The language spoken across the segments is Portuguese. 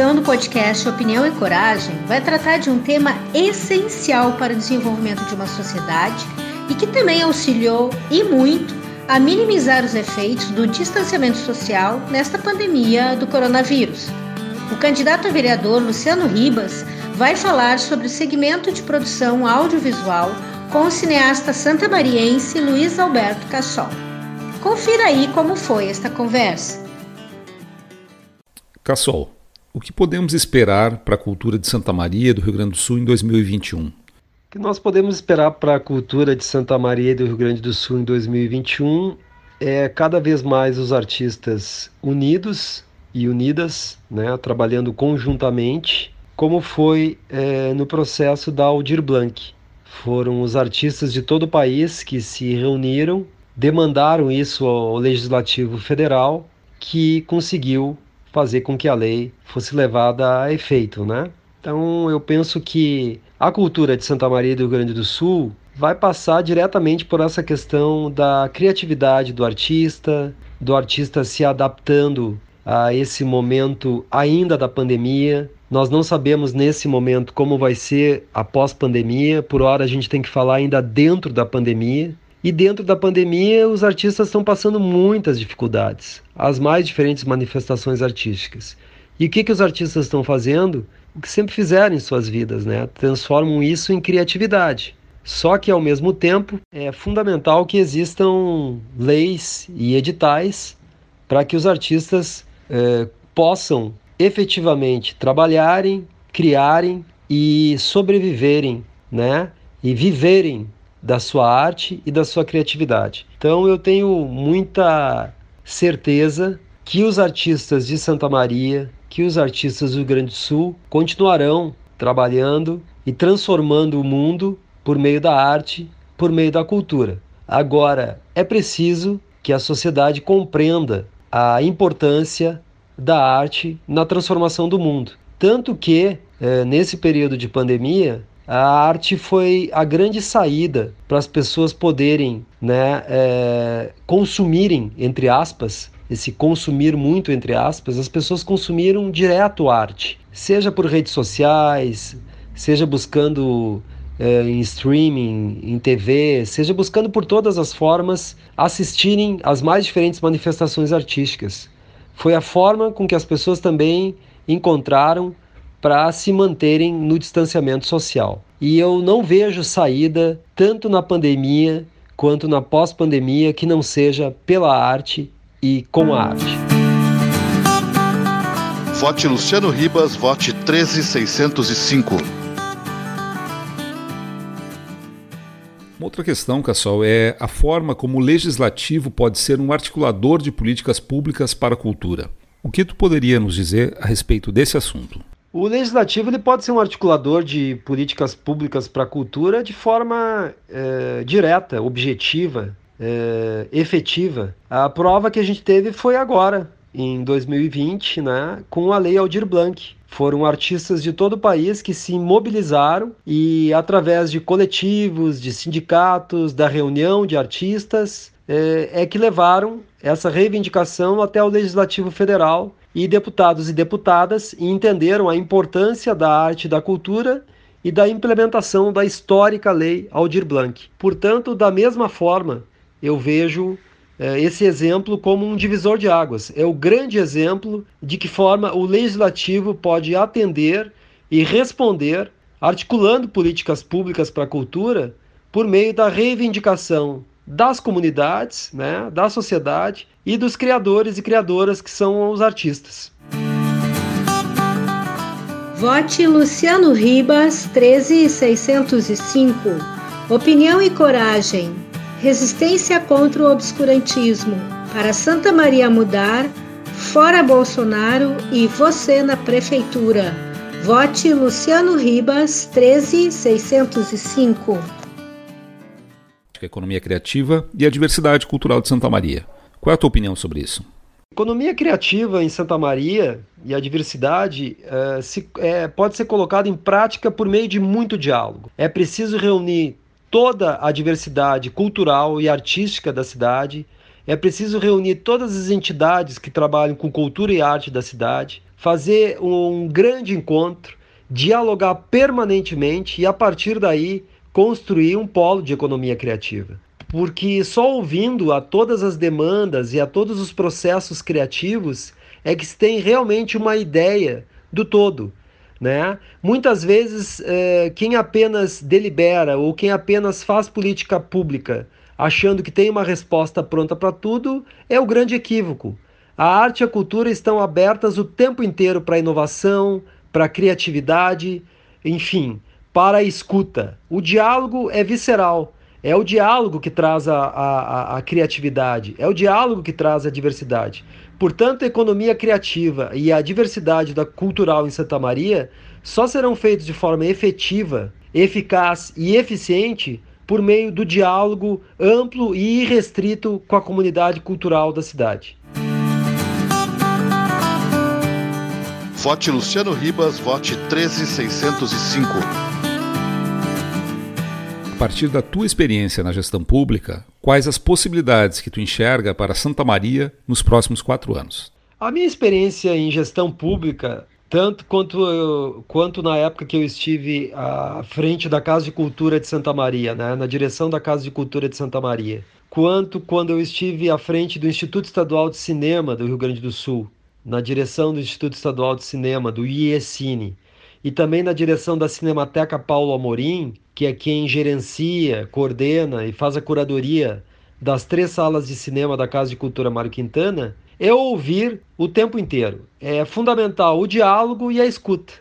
edição do podcast Opinião e Coragem vai tratar de um tema essencial para o desenvolvimento de uma sociedade e que também auxiliou e muito a minimizar os efeitos do distanciamento social nesta pandemia do coronavírus. O candidato a vereador Luciano Ribas vai falar sobre o segmento de produção audiovisual com o cineasta santamariense Luiz Alberto Cassol. Confira aí como foi esta conversa. Cassol, o que podemos esperar para a cultura de Santa Maria do Rio Grande do Sul em 2021? O que nós podemos esperar para a cultura de Santa Maria do Rio Grande do Sul em 2021 é cada vez mais os artistas unidos e unidas, né, trabalhando conjuntamente, como foi é, no processo da Aldir Blanc. Foram os artistas de todo o país que se reuniram, demandaram isso ao Legislativo Federal, que conseguiu fazer com que a lei fosse levada a efeito, né? Então eu penso que a cultura de Santa Maria do Rio Grande do Sul vai passar diretamente por essa questão da criatividade do artista, do artista se adaptando a esse momento ainda da pandemia. Nós não sabemos nesse momento como vai ser após pandemia, por hora a gente tem que falar ainda dentro da pandemia. E dentro da pandemia, os artistas estão passando muitas dificuldades, as mais diferentes manifestações artísticas. E o que, que os artistas estão fazendo? O que sempre fizeram em suas vidas, né? Transformam isso em criatividade. Só que, ao mesmo tempo, é fundamental que existam leis e editais para que os artistas é, possam efetivamente trabalharem, criarem e sobreviverem, né? E viverem da sua arte e da sua criatividade. Então eu tenho muita certeza que os artistas de Santa Maria, que os artistas do Grande Sul continuarão trabalhando e transformando o mundo por meio da arte, por meio da cultura. Agora, é preciso que a sociedade compreenda a importância da arte na transformação do mundo. Tanto que, é, nesse período de pandemia, a arte foi a grande saída para as pessoas poderem né, é, consumirem, entre aspas, esse consumir muito, entre aspas, as pessoas consumiram direto arte, seja por redes sociais, seja buscando é, em streaming, em TV, seja buscando por todas as formas assistirem às mais diferentes manifestações artísticas. Foi a forma com que as pessoas também encontraram para se manterem no distanciamento social. E eu não vejo saída, tanto na pandemia quanto na pós-pandemia, que não seja pela arte e com a arte. Vote Luciano Ribas, vote 13605. Uma outra questão, Cassol, é a forma como o legislativo pode ser um articulador de políticas públicas para a cultura. O que tu poderia nos dizer a respeito desse assunto? O legislativo ele pode ser um articulador de políticas públicas para a cultura de forma é, direta, objetiva, é, efetiva. A prova que a gente teve foi agora, em 2020, né, com a Lei Aldir Blanc. Foram artistas de todo o país que se mobilizaram e, através de coletivos, de sindicatos, da reunião de artistas, é, é que levaram essa reivindicação até o Legislativo Federal e deputados e deputadas entenderam a importância da arte e da cultura e da implementação da histórica lei Aldir Blanc. Portanto, da mesma forma, eu vejo eh, esse exemplo como um divisor de águas. É o grande exemplo de que forma o legislativo pode atender e responder, articulando políticas públicas para a cultura, por meio da reivindicação das comunidades, né, da sociedade e dos criadores e criadoras que são os artistas. Vote Luciano Ribas 13605. Opinião e coragem. Resistência contra o obscurantismo. Para Santa Maria mudar, fora Bolsonaro e você na prefeitura. Vote Luciano Ribas 13605 a economia criativa e a diversidade cultural de Santa Maria. Qual é a tua opinião sobre isso? Economia criativa em Santa Maria e a diversidade é, se, é, pode ser colocada em prática por meio de muito diálogo. É preciso reunir toda a diversidade cultural e artística da cidade. É preciso reunir todas as entidades que trabalham com cultura e arte da cidade, fazer um grande encontro, dialogar permanentemente e a partir daí construir um polo de economia criativa. Porque só ouvindo a todas as demandas e a todos os processos criativos é que se tem realmente uma ideia do todo. Né? Muitas vezes, é, quem apenas delibera ou quem apenas faz política pública achando que tem uma resposta pronta para tudo é o grande equívoco. A arte e a cultura estão abertas o tempo inteiro para inovação, para criatividade, enfim, para a escuta. O diálogo é visceral. É o diálogo que traz a, a, a, criatividade, é o diálogo que traz a diversidade. Portanto, a economia criativa e a diversidade da cultural em Santa Maria só serão feitos de forma efetiva, eficaz e eficiente por meio do diálogo amplo e irrestrito com a comunidade cultural da cidade. Vote Luciano Ribas, vote 13605. Partir da tua experiência na gestão pública, quais as possibilidades que tu enxerga para Santa Maria nos próximos quatro anos? A minha experiência em gestão pública, tanto quanto, quanto na época que eu estive à frente da Casa de Cultura de Santa Maria, né, na direção da Casa de Cultura de Santa Maria, quanto quando eu estive à frente do Instituto Estadual de Cinema do Rio Grande do Sul, na direção do Instituto Estadual de Cinema, do IECine, e também na direção da Cinemateca Paulo Amorim, que é quem gerencia, coordena e faz a curadoria das três salas de cinema da Casa de Cultura Mário Quintana, é ouvir o tempo inteiro. É fundamental o diálogo e a escuta.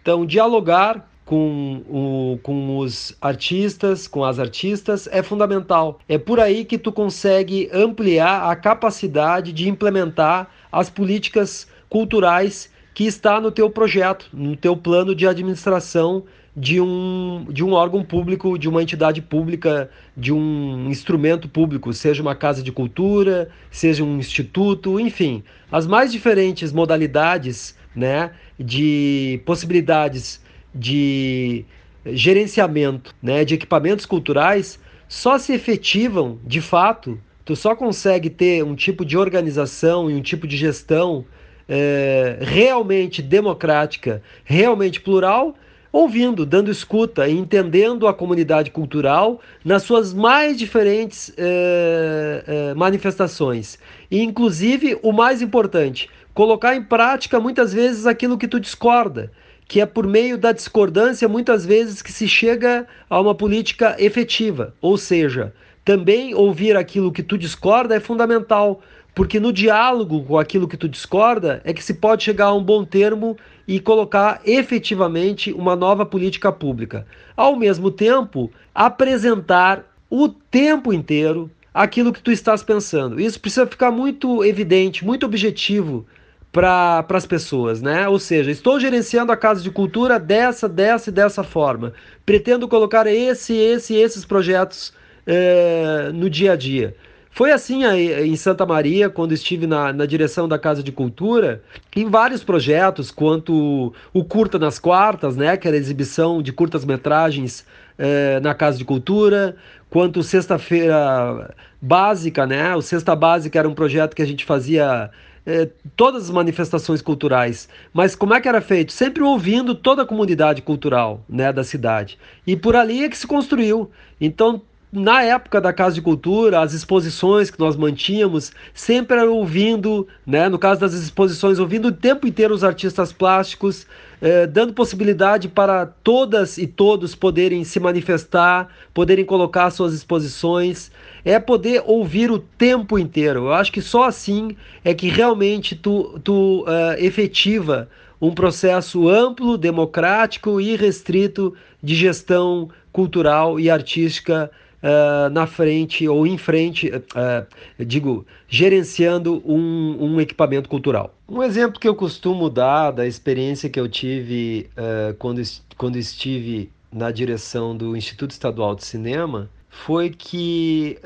Então, dialogar com, o, com os artistas, com as artistas, é fundamental. É por aí que tu consegue ampliar a capacidade de implementar as políticas culturais que está no teu projeto, no teu plano de administração de um, de um órgão público, de uma entidade pública, de um instrumento público, seja uma casa de cultura, seja um instituto, enfim, as mais diferentes modalidades né, de possibilidades de gerenciamento né, de equipamentos culturais só se efetivam de fato, tu só consegue ter um tipo de organização e um tipo de gestão é, realmente democrática, realmente plural, ouvindo, dando escuta, entendendo a comunidade cultural nas suas mais diferentes é, é, manifestações. E, inclusive, o mais importante, colocar em prática muitas vezes aquilo que tu discorda, que é por meio da discordância muitas vezes que se chega a uma política efetiva. Ou seja, também ouvir aquilo que tu discorda é fundamental porque no diálogo com aquilo que tu discorda é que se pode chegar a um bom termo e colocar efetivamente uma nova política pública. Ao mesmo tempo, apresentar o tempo inteiro aquilo que tu estás pensando. Isso precisa ficar muito evidente, muito objetivo para as pessoas, né? Ou seja, estou gerenciando a casa de cultura dessa, dessa e dessa forma. Pretendo colocar esse, esse e esses projetos é, no dia a dia. Foi assim em Santa Maria, quando estive na, na direção da Casa de Cultura, em vários projetos, quanto o Curta nas Quartas, né, que era a exibição de curtas-metragens eh, na Casa de Cultura, quanto Sexta-feira Básica, né, o Sexta Básica era um projeto que a gente fazia eh, todas as manifestações culturais. Mas como é que era feito? Sempre ouvindo toda a comunidade cultural né, da cidade. E por ali é que se construiu. Então, na época da Casa de Cultura, as exposições que nós mantínhamos sempre ouvindo, né, no caso das exposições, ouvindo o tempo inteiro os artistas plásticos, eh, dando possibilidade para todas e todos poderem se manifestar, poderem colocar suas exposições, é poder ouvir o tempo inteiro. Eu acho que só assim é que realmente tu, tu uh, efetiva um processo amplo, democrático e restrito de gestão cultural e artística uh, na frente ou em frente, uh, digo, gerenciando um, um, equipamento cultural. Um exemplo que eu costumo dar da experiência que eu tive uh, quando, quando estive na direção do Instituto Estadual de Cinema foi que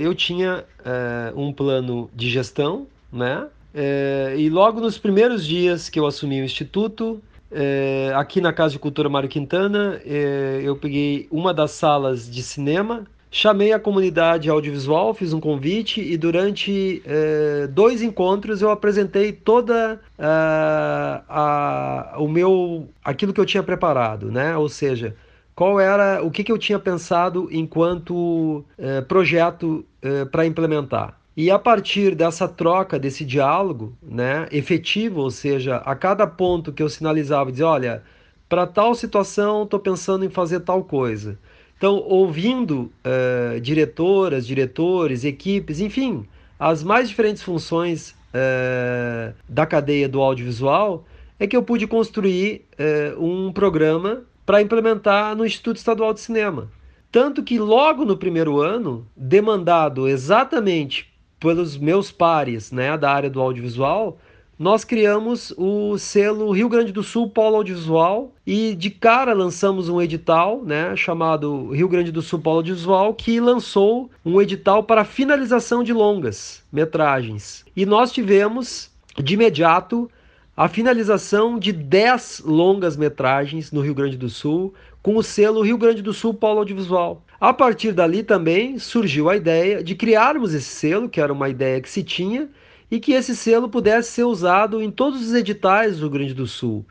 eu tinha um plano de gestão, né? e logo nos primeiros dias que eu assumi o Instituto, aqui na Casa de Cultura Mário Quintana, eu peguei uma das salas de cinema chamei a comunidade audiovisual, fiz um convite e durante eh, dois encontros eu apresentei toda uh, a, o meu aquilo que eu tinha preparado, né? Ou seja, qual era o que, que eu tinha pensado enquanto eh, projeto eh, para implementar. E a partir dessa troca, desse diálogo né, efetivo, ou seja, a cada ponto que eu sinalizava, dizia, olha, para tal situação estou pensando em fazer tal coisa. Então, ouvindo uh, diretoras, diretores, equipes, enfim, as mais diferentes funções uh, da cadeia do audiovisual, é que eu pude construir uh, um programa para implementar no Instituto Estadual de Cinema. Tanto que logo no primeiro ano, demandado exatamente pelos meus pares né, da área do audiovisual, nós criamos o selo Rio Grande do Sul Polo Audiovisual e de cara lançamos um edital, né, chamado Rio Grande do Sul Polo Audiovisual, que lançou um edital para finalização de longas metragens. E nós tivemos de imediato a finalização de 10 longas metragens no Rio Grande do Sul com o selo Rio Grande do Sul Polo Audiovisual. A partir dali também surgiu a ideia de criarmos esse selo, que era uma ideia que se tinha, e que esse selo pudesse ser usado em todos os editais do Rio Grande do Sul,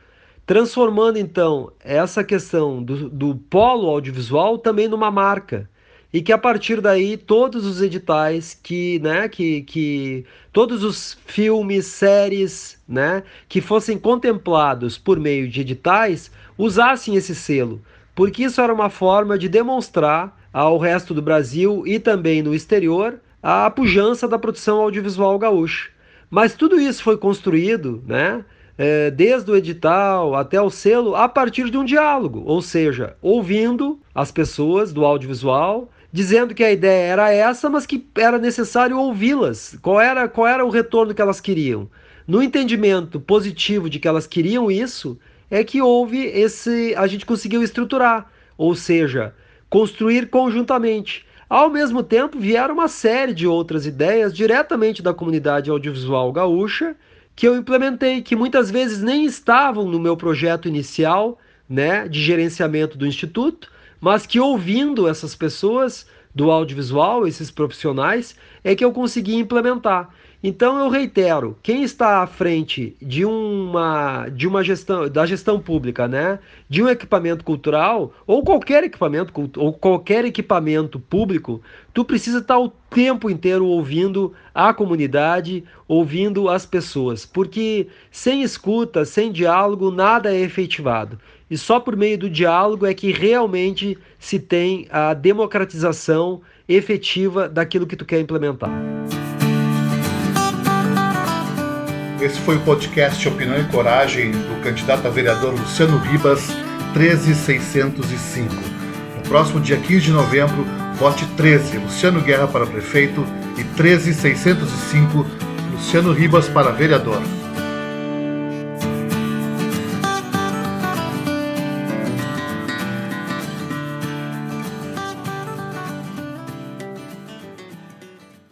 transformando então essa questão do, do polo audiovisual também numa marca. E que a partir daí todos os editais que, né, que, que todos os filmes, séries, né, que fossem contemplados por meio de editais usassem esse selo, porque isso era uma forma de demonstrar ao resto do Brasil e também no exterior a pujança da produção audiovisual gaúcha. Mas tudo isso foi construído, né? É, desde o edital até o selo, a partir de um diálogo, ou seja, ouvindo as pessoas do audiovisual, dizendo que a ideia era essa, mas que era necessário ouvi-las. Qual era, qual era o retorno que elas queriam? No entendimento positivo de que elas queriam isso, é que houve esse. a gente conseguiu estruturar, ou seja, construir conjuntamente. Ao mesmo tempo, vieram uma série de outras ideias diretamente da comunidade audiovisual gaúcha que eu implementei, que muitas vezes nem estavam no meu projeto inicial, né, de gerenciamento do instituto, mas que ouvindo essas pessoas do audiovisual, esses profissionais, é que eu consegui implementar. Então eu reitero, quem está à frente de uma de uma gestão da gestão pública, né, de um equipamento cultural ou qualquer equipamento ou qualquer equipamento público, tu precisa estar o tempo inteiro ouvindo a comunidade, ouvindo as pessoas, porque sem escuta, sem diálogo, nada é efetivado. E só por meio do diálogo é que realmente se tem a democratização efetiva daquilo que tu quer implementar. Esse foi o podcast Opinião e Coragem do candidato a vereador Luciano Ribas, 13605. No próximo dia 15 de novembro, vote 13, Luciano Guerra para prefeito e 13605, Luciano Ribas para vereador.